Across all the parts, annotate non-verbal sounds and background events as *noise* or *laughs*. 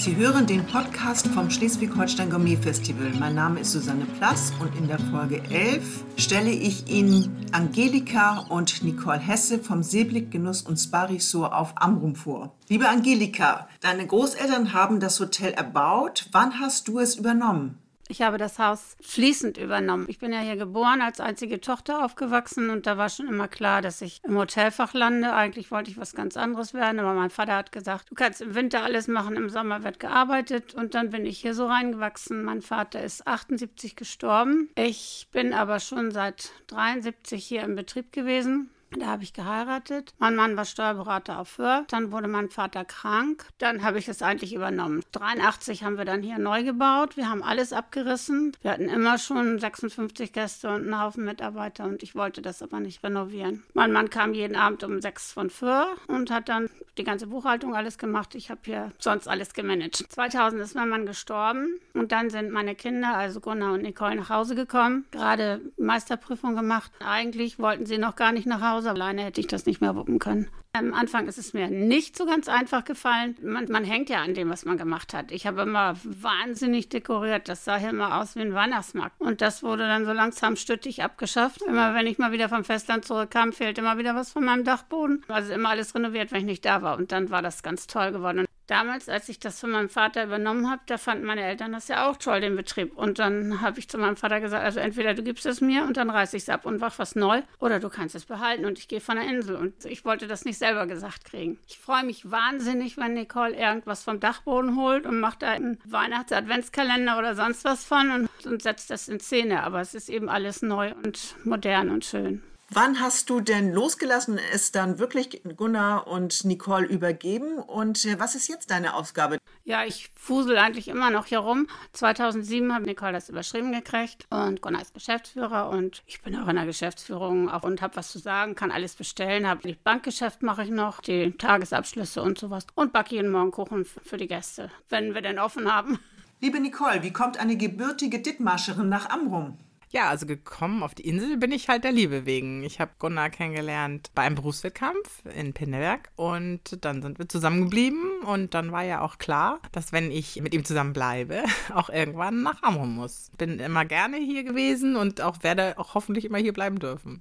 Sie hören den Podcast vom Schleswig-Holstein Gourmet Festival. Mein Name ist Susanne Plass und in der Folge 11 stelle ich Ihnen Angelika und Nicole Hesse vom Seeblick Genuss und Spa Resort auf Amrum vor. Liebe Angelika, deine Großeltern haben das Hotel erbaut. Wann hast du es übernommen? Ich habe das Haus fließend übernommen. Ich bin ja hier geboren, als einzige Tochter aufgewachsen und da war schon immer klar, dass ich im Hotelfach lande. Eigentlich wollte ich was ganz anderes werden, aber mein Vater hat gesagt, du kannst im Winter alles machen, im Sommer wird gearbeitet und dann bin ich hier so reingewachsen. Mein Vater ist 78 gestorben. Ich bin aber schon seit 73 hier im Betrieb gewesen da habe ich geheiratet. Mein Mann war Steuerberater auf Föhr. Dann wurde mein Vater krank. Dann habe ich es eigentlich übernommen. 83 haben wir dann hier neu gebaut. Wir haben alles abgerissen. Wir hatten immer schon 56 Gäste und einen Haufen Mitarbeiter und ich wollte das aber nicht renovieren. Mein Mann kam jeden Abend um sechs von Föhr und hat dann die ganze Buchhaltung alles gemacht. Ich habe hier sonst alles gemanagt. 2000 ist mein Mann gestorben und dann sind meine Kinder, also Gunnar und Nicole, nach Hause gekommen. Gerade Meisterprüfung gemacht. Eigentlich wollten sie noch gar nicht nach Hause Hause. Alleine hätte ich das nicht mehr wuppen können. Am Anfang ist es mir nicht so ganz einfach gefallen. Man, man hängt ja an dem, was man gemacht hat. Ich habe immer wahnsinnig dekoriert. Das sah hier immer aus wie ein Weihnachtsmarkt. Und das wurde dann so langsam stüttig abgeschafft. Immer wenn ich mal wieder vom Festland zurückkam, fehlte immer wieder was von meinem Dachboden. Also immer alles renoviert, wenn ich nicht da war. Und dann war das ganz toll geworden. Damals, als ich das von meinem Vater übernommen habe, da fanden meine Eltern das ja auch toll, den Betrieb. Und dann habe ich zu meinem Vater gesagt, also entweder du gibst es mir und dann reiße ich es ab und mach was neu, oder du kannst es behalten und ich gehe von der Insel. Und ich wollte das nicht selber gesagt kriegen. Ich freue mich wahnsinnig, wenn Nicole irgendwas vom Dachboden holt und macht da einen Weihnachts-Adventskalender oder sonst was von und, und setzt das in Szene. Aber es ist eben alles neu und modern und schön. Wann hast du denn losgelassen, es dann wirklich Gunnar und Nicole übergeben? Und äh, was ist jetzt deine Aufgabe? Ja, ich fusel eigentlich immer noch hier rum. 2007 habe Nicole das überschrieben gekriegt und Gunnar ist Geschäftsführer und ich bin auch in der Geschäftsführung auch und habe was zu sagen, kann alles bestellen. Habe die Bankgeschäft mache ich noch, die Tagesabschlüsse und sowas und backe jeden Morgen Kuchen für die Gäste, wenn wir denn offen haben. Liebe Nicole, wie kommt eine gebürtige Dithmarscherin nach Amrum? Ja, also gekommen auf die Insel bin ich halt der Liebe wegen. Ich habe Gunnar kennengelernt bei einem Berufswettkampf in Pinneberg und dann sind wir zusammengeblieben und dann war ja auch klar, dass wenn ich mit ihm zusammen bleibe, *laughs* auch irgendwann nach Amrum muss. Bin immer gerne hier gewesen und auch werde auch hoffentlich immer hier bleiben dürfen.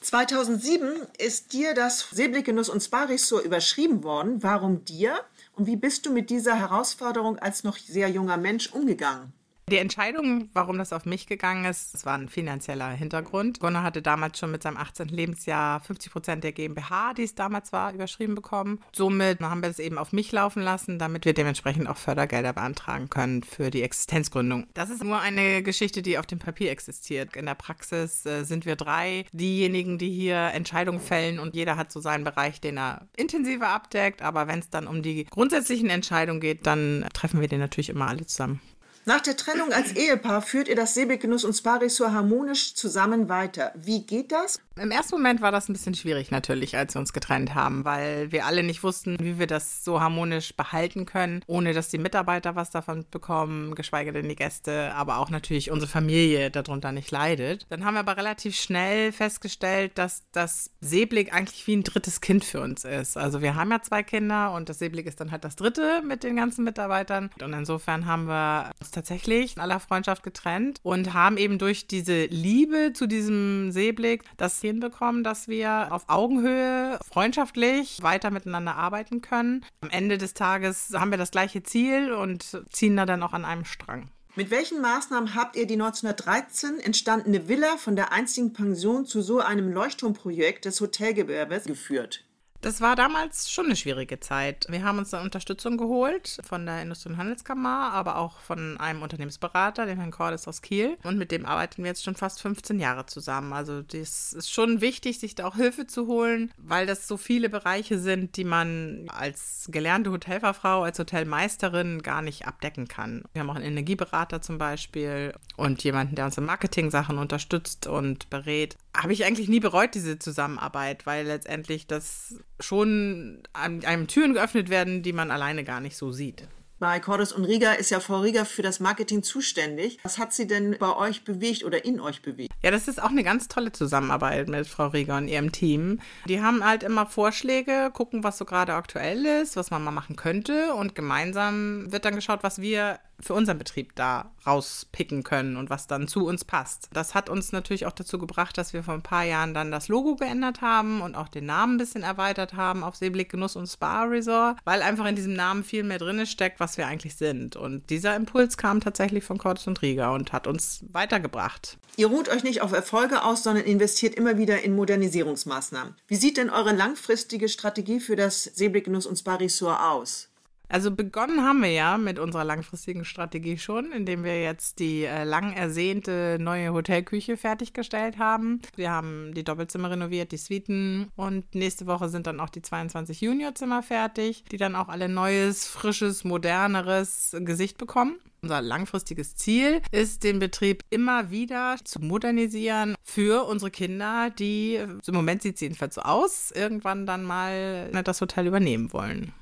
2007 ist dir das Seeblickgenuss und Spa-Ressort überschrieben worden. Warum dir? Und wie bist du mit dieser Herausforderung als noch sehr junger Mensch umgegangen? Die Entscheidung, warum das auf mich gegangen ist, das war ein finanzieller Hintergrund. Gunnar hatte damals schon mit seinem 18. Lebensjahr 50 Prozent der GmbH, die es damals war, überschrieben bekommen. Somit haben wir es eben auf mich laufen lassen, damit wir dementsprechend auch Fördergelder beantragen können für die Existenzgründung. Das ist nur eine Geschichte, die auf dem Papier existiert. In der Praxis äh, sind wir drei diejenigen, die hier Entscheidungen fällen und jeder hat so seinen Bereich, den er intensiver abdeckt. Aber wenn es dann um die grundsätzlichen Entscheidungen geht, dann treffen wir den natürlich immer alle zusammen. Nach der Trennung als Ehepaar führt ihr das Seebegenuss und Spa-Ressort harmonisch zusammen weiter. Wie geht das? Im ersten Moment war das ein bisschen schwierig natürlich, als wir uns getrennt haben, weil wir alle nicht wussten, wie wir das so harmonisch behalten können, ohne dass die Mitarbeiter was davon bekommen, geschweige denn die Gäste, aber auch natürlich unsere Familie darunter nicht leidet. Dann haben wir aber relativ schnell festgestellt, dass das Seeblick eigentlich wie ein drittes Kind für uns ist. Also wir haben ja zwei Kinder und das Seeblick ist dann halt das dritte mit den ganzen Mitarbeitern. Und insofern haben wir uns tatsächlich in aller Freundschaft getrennt und haben eben durch diese Liebe zu diesem Seeblick das hinbekommen, dass wir auf Augenhöhe freundschaftlich weiter miteinander arbeiten können. Am Ende des Tages haben wir das gleiche Ziel und ziehen da dann auch an einem Strang. Mit welchen Maßnahmen habt ihr die 1913 entstandene Villa von der einzigen Pension zu so einem Leuchtturmprojekt des Hotelgewerbes geführt? Das war damals schon eine schwierige Zeit. Wir haben uns dann Unterstützung geholt von der Industrie- und Handelskammer, aber auch von einem Unternehmensberater, dem Herrn Cordes aus Kiel. Und mit dem arbeiten wir jetzt schon fast 15 Jahre zusammen. Also das ist schon wichtig, sich da auch Hilfe zu holen, weil das so viele Bereiche sind, die man als gelernte Hotelfachfrau, als Hotelmeisterin gar nicht abdecken kann. Wir haben auch einen Energieberater zum Beispiel und jemanden, der uns in Marketing-Sachen unterstützt und berät. Habe ich eigentlich nie bereut, diese Zusammenarbeit, weil letztendlich das schon einem Türen geöffnet werden, die man alleine gar nicht so sieht. Bei Cordes und Riga ist ja Frau Riga für das Marketing zuständig. Was hat sie denn bei euch bewegt oder in euch bewegt? Ja, das ist auch eine ganz tolle Zusammenarbeit mit Frau Riga und ihrem Team. Die haben halt immer Vorschläge, gucken, was so gerade aktuell ist, was man mal machen könnte und gemeinsam wird dann geschaut, was wir für unseren Betrieb da rauspicken können und was dann zu uns passt. Das hat uns natürlich auch dazu gebracht, dass wir vor ein paar Jahren dann das Logo geändert haben und auch den Namen ein bisschen erweitert haben auf Seeblick Genuss und Spa Resort, weil einfach in diesem Namen viel mehr drin steckt, was wir eigentlich sind. Und dieser Impuls kam tatsächlich von Cordes und Rieger und hat uns weitergebracht. Ihr ruht euch nicht auf Erfolge aus, sondern investiert immer wieder in Modernisierungsmaßnahmen. Wie sieht denn eure langfristige Strategie für das Seeblick Genuss und Spa Resort aus? Also begonnen haben wir ja mit unserer langfristigen Strategie schon, indem wir jetzt die äh, lang ersehnte neue Hotelküche fertiggestellt haben. Wir haben die Doppelzimmer renoviert, die Suiten und nächste Woche sind dann auch die 22 Juniorzimmer fertig, die dann auch alle neues, frisches, moderneres Gesicht bekommen. Unser langfristiges Ziel ist, den Betrieb immer wieder zu modernisieren für unsere Kinder, die, im Moment sieht es jedenfalls so aus, irgendwann dann mal das Hotel übernehmen wollen.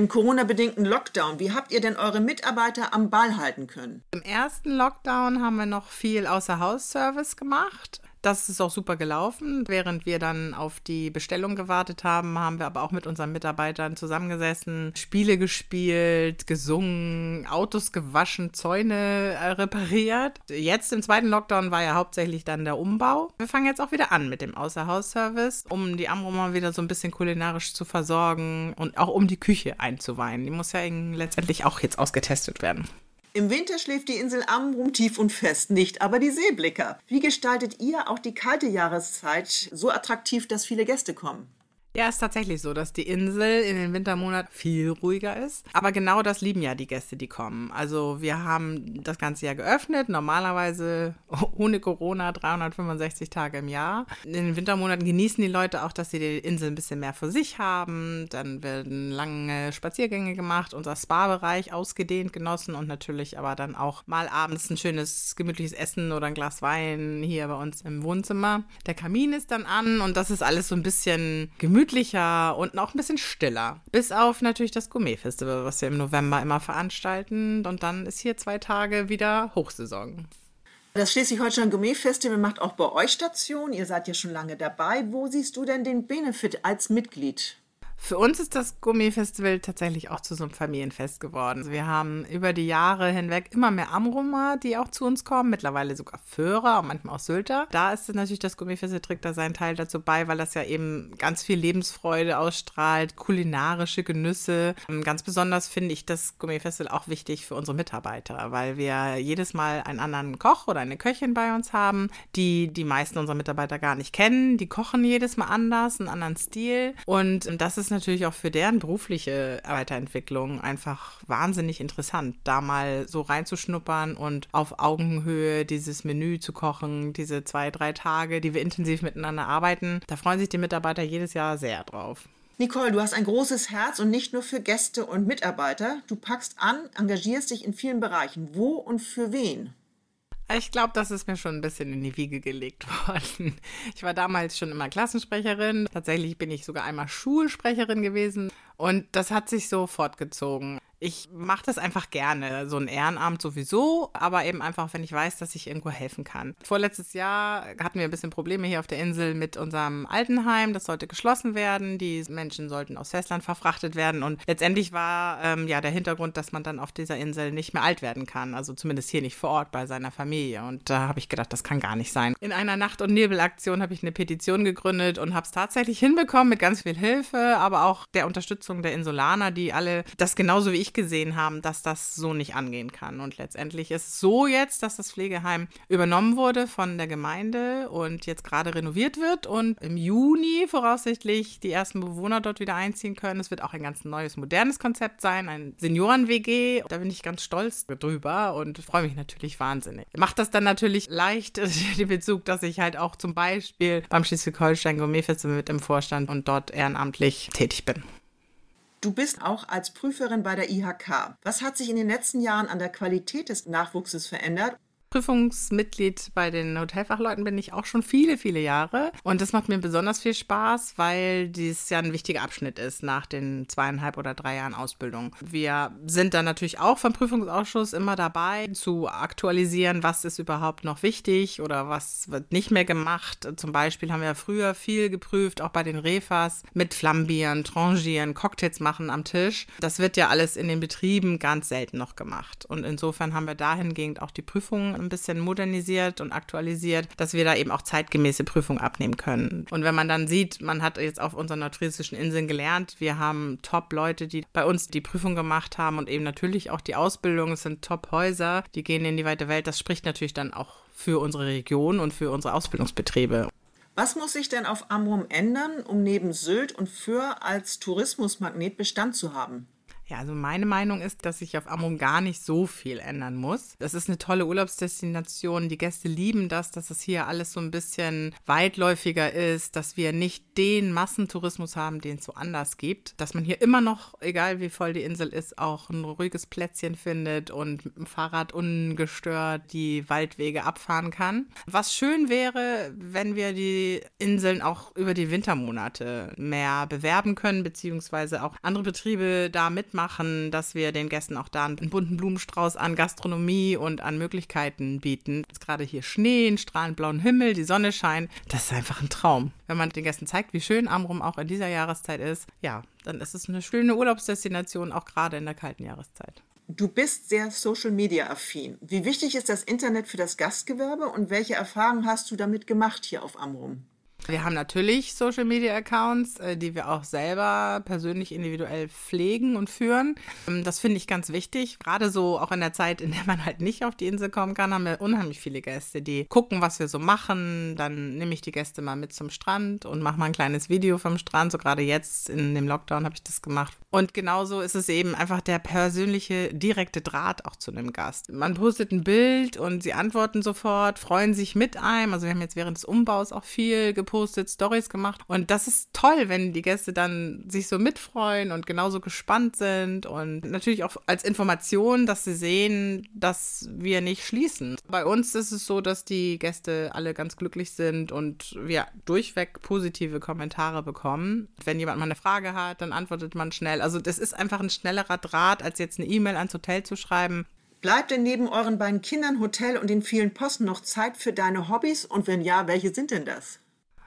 Im Corona-bedingten Lockdown, wie habt ihr denn eure Mitarbeiter am Ball halten können? Im ersten Lockdown haben wir noch viel Außer-Haus-Service gemacht. Das ist auch super gelaufen. Während wir dann auf die Bestellung gewartet haben, haben wir aber auch mit unseren Mitarbeitern zusammengesessen, Spiele gespielt, gesungen, Autos gewaschen, Zäune äh, repariert. Jetzt im zweiten Lockdown war ja hauptsächlich dann der Umbau. Wir fangen jetzt auch wieder an mit dem Außerhausservice, um die Amroma wieder so ein bisschen kulinarisch zu versorgen und auch um die Küche einzuweihen. Die muss ja letztendlich auch jetzt ausgetestet werden. Im Winter schläft die Insel Amrum tief und fest, nicht aber die Seeblicker. Wie gestaltet ihr auch die kalte Jahreszeit so attraktiv, dass viele Gäste kommen? Ja, ist tatsächlich so, dass die Insel in den Wintermonaten viel ruhiger ist. Aber genau das lieben ja die Gäste, die kommen. Also wir haben das ganze Jahr geöffnet, normalerweise *laughs* ohne Corona 365 Tage im Jahr. In den Wintermonaten genießen die Leute auch, dass sie die Insel ein bisschen mehr für sich haben. Dann werden lange Spaziergänge gemacht, unser Spa-Bereich ausgedehnt genossen und natürlich aber dann auch mal abends ein schönes gemütliches Essen oder ein Glas Wein hier bei uns im Wohnzimmer. Der Kamin ist dann an und das ist alles so ein bisschen gemütlich gemütlicher und auch ein bisschen stiller. Bis auf natürlich das Gourmet-Festival, was wir im November immer veranstalten. Und dann ist hier zwei Tage wieder Hochsaison. Das Schleswig-Holstein Gourmet Festival macht auch bei euch Station. Ihr seid ja schon lange dabei. Wo siehst du denn den Benefit als Mitglied? Für uns ist das Gourmet-Festival tatsächlich auch zu so einem Familienfest geworden. Wir haben über die Jahre hinweg immer mehr Amroma, die auch zu uns kommen, mittlerweile sogar Föhrer und manchmal auch Sylter. Da ist natürlich das Gourmet-Festival trägt da seinen Teil dazu bei, weil das ja eben ganz viel Lebensfreude ausstrahlt, kulinarische Genüsse. Ähm, ganz besonders finde ich das Gourmet-Festival auch wichtig für unsere Mitarbeiter, weil wir jedes Mal einen anderen Koch oder eine Köchin bei uns haben, die die meisten unserer Mitarbeiter gar nicht kennen. Die kochen jedes Mal anders, einen anderen Stil und das ist ist natürlich auch für deren berufliche Weiterentwicklung einfach wahnsinnig interessant, da mal so reinzuschnuppern und auf Augenhöhe dieses Menü zu kochen, diese zwei, drei Tage, die wir intensiv miteinander arbeiten. Da freuen sich die Mitarbeiter jedes Jahr sehr drauf. Nicole, du hast ein großes Herz und nicht nur für Gäste und Mitarbeiter. Du packst an, engagierst dich in vielen Bereichen. Wo und für wen? Ich glaube, das ist mir schon ein bisschen in die Wiege gelegt *laughs* worden. Ich war damals schon immer Klassensprecherin. Tatsächlich bin ich sogar einmal Schulsprecherin gewesen. Und das hat sich so fortgezogen. Ich mache das einfach gerne, so ein Ehrenamt sowieso, aber eben einfach, wenn ich weiß, dass ich irgendwo helfen kann. Vorletztes Jahr hatten wir ein bisschen Probleme hier auf der Insel mit unserem Altenheim. Das sollte geschlossen werden. Die Menschen sollten aus Festland verfrachtet werden. Und letztendlich war ähm, ja der Hintergrund, dass man dann auf dieser Insel nicht mehr alt werden kann. Also zumindest hier nicht vor Ort bei seiner Familie. Und da habe ich gedacht, das kann gar nicht sein. In einer Nacht- und Nebelaktion habe ich eine Petition gegründet und habe es tatsächlich hinbekommen mit ganz viel Hilfe, aber auch der Unterstützung der Insulaner, die alle das genauso wie ich gesehen haben, dass das so nicht angehen kann. Und letztendlich ist es so jetzt, dass das Pflegeheim übernommen wurde von der Gemeinde und jetzt gerade renoviert wird und im Juni voraussichtlich die ersten Bewohner dort wieder einziehen können. Es wird auch ein ganz neues, modernes Konzept sein, ein Senioren-WG. Da bin ich ganz stolz drüber und freue mich natürlich wahnsinnig. Macht das dann natürlich leicht, *laughs* den Bezug, dass ich halt auch zum Beispiel beim Schleswig-Holstein Gourmet Festival mit im Vorstand und dort ehrenamtlich tätig bin. Du bist auch als Prüferin bei der IHK. Was hat sich in den letzten Jahren an der Qualität des Nachwuchses verändert? Prüfungsmitglied bei den Hotelfachleuten bin ich auch schon viele, viele Jahre. Und das macht mir besonders viel Spaß, weil dies ja ein wichtiger Abschnitt ist nach den zweieinhalb oder drei Jahren Ausbildung. Wir sind dann natürlich auch vom Prüfungsausschuss immer dabei, zu aktualisieren, was ist überhaupt noch wichtig oder was wird nicht mehr gemacht. Zum Beispiel haben wir früher viel geprüft, auch bei den Refas, mit Flambieren, Trangieren, Cocktails machen am Tisch. Das wird ja alles in den Betrieben ganz selten noch gemacht. Und insofern haben wir dahingehend auch die Prüfungen ein bisschen modernisiert und aktualisiert, dass wir da eben auch zeitgemäße Prüfungen abnehmen können. Und wenn man dann sieht, man hat jetzt auf unseren nordfriesischen Inseln gelernt, wir haben Top-Leute, die bei uns die Prüfung gemacht haben und eben natürlich auch die Ausbildung, es sind Top-Häuser, die gehen in die weite Welt. Das spricht natürlich dann auch für unsere Region und für unsere Ausbildungsbetriebe. Was muss sich denn auf Amrum ändern, um neben Sylt und Föhr als Tourismusmagnet Bestand zu haben? Ja, also meine Meinung ist, dass sich auf Amrum gar nicht so viel ändern muss. Das ist eine tolle Urlaubsdestination. Die Gäste lieben das, dass es hier alles so ein bisschen weitläufiger ist, dass wir nicht den Massentourismus haben, den es so anders gibt. Dass man hier immer noch, egal wie voll die Insel ist, auch ein ruhiges Plätzchen findet und mit dem Fahrrad ungestört die Waldwege abfahren kann. Was schön wäre, wenn wir die Inseln auch über die Wintermonate mehr bewerben können, beziehungsweise auch andere Betriebe da mitmachen machen, dass wir den Gästen auch da einen bunten Blumenstrauß an Gastronomie und an Möglichkeiten bieten. Jetzt gerade hier Schnee, einen strahlend blauen Himmel, die Sonne scheint. Das ist einfach ein Traum. Wenn man den Gästen zeigt, wie schön Amrum auch in dieser Jahreszeit ist, ja, dann ist es eine schöne Urlaubsdestination, auch gerade in der kalten Jahreszeit. Du bist sehr Social Media affin. Wie wichtig ist das Internet für das Gastgewerbe und welche Erfahrungen hast du damit gemacht hier auf Amrum? Wir haben natürlich Social Media Accounts, äh, die wir auch selber persönlich individuell pflegen und führen. Ähm, das finde ich ganz wichtig. Gerade so auch in der Zeit, in der man halt nicht auf die Insel kommen kann, haben wir unheimlich viele Gäste, die gucken, was wir so machen. Dann nehme ich die Gäste mal mit zum Strand und mache mal ein kleines Video vom Strand. So gerade jetzt in dem Lockdown habe ich das gemacht. Und genauso ist es eben einfach der persönliche, direkte Draht auch zu einem Gast. Man postet ein Bild und sie antworten sofort, freuen sich mit einem. Also wir haben jetzt während des Umbaus auch viel gepostet gepostet, Stories gemacht. Und das ist toll, wenn die Gäste dann sich so mitfreuen und genauso gespannt sind. Und natürlich auch als Information, dass sie sehen, dass wir nicht schließen. Bei uns ist es so, dass die Gäste alle ganz glücklich sind und wir durchweg positive Kommentare bekommen. Wenn jemand mal eine Frage hat, dann antwortet man schnell. Also das ist einfach ein schnellerer Draht, als jetzt eine E-Mail ans Hotel zu schreiben. Bleibt denn neben euren beiden Kindern, Hotel und den vielen Posten noch Zeit für deine Hobbys? Und wenn ja, welche sind denn das?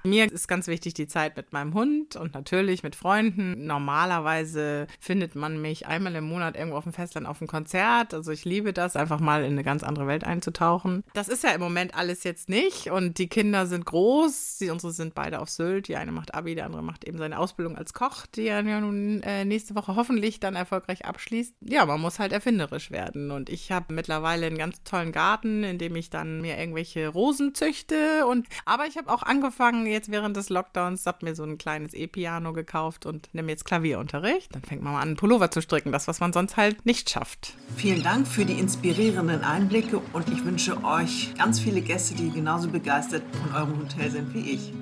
Mir ist ganz wichtig die Zeit mit meinem Hund und natürlich mit Freunden. Normalerweise findet man mich einmal im Monat irgendwo auf dem Festland auf einem Konzert. Also ich liebe das, einfach mal in eine ganz andere Welt einzutauchen. Das ist ja im Moment alles jetzt nicht und die Kinder sind groß. Die, unsere sind beide auf Sylt. Die eine macht Abi, der andere macht eben seine Ausbildung als Koch, die er ja nun äh, nächste Woche hoffentlich dann erfolgreich abschließt. Ja, man muss halt erfinderisch werden und ich habe mittlerweile einen ganz tollen Garten, in dem ich dann mir irgendwelche Rosen züchte und aber ich habe auch angefangen jetzt während des Lockdowns, habe mir so ein kleines E-Piano gekauft und nehme jetzt Klavierunterricht. Dann fängt man mal an, einen Pullover zu stricken, das, was man sonst halt nicht schafft. Vielen Dank für die inspirierenden Einblicke und ich wünsche euch ganz viele Gäste, die genauso begeistert von eurem Hotel sind wie ich.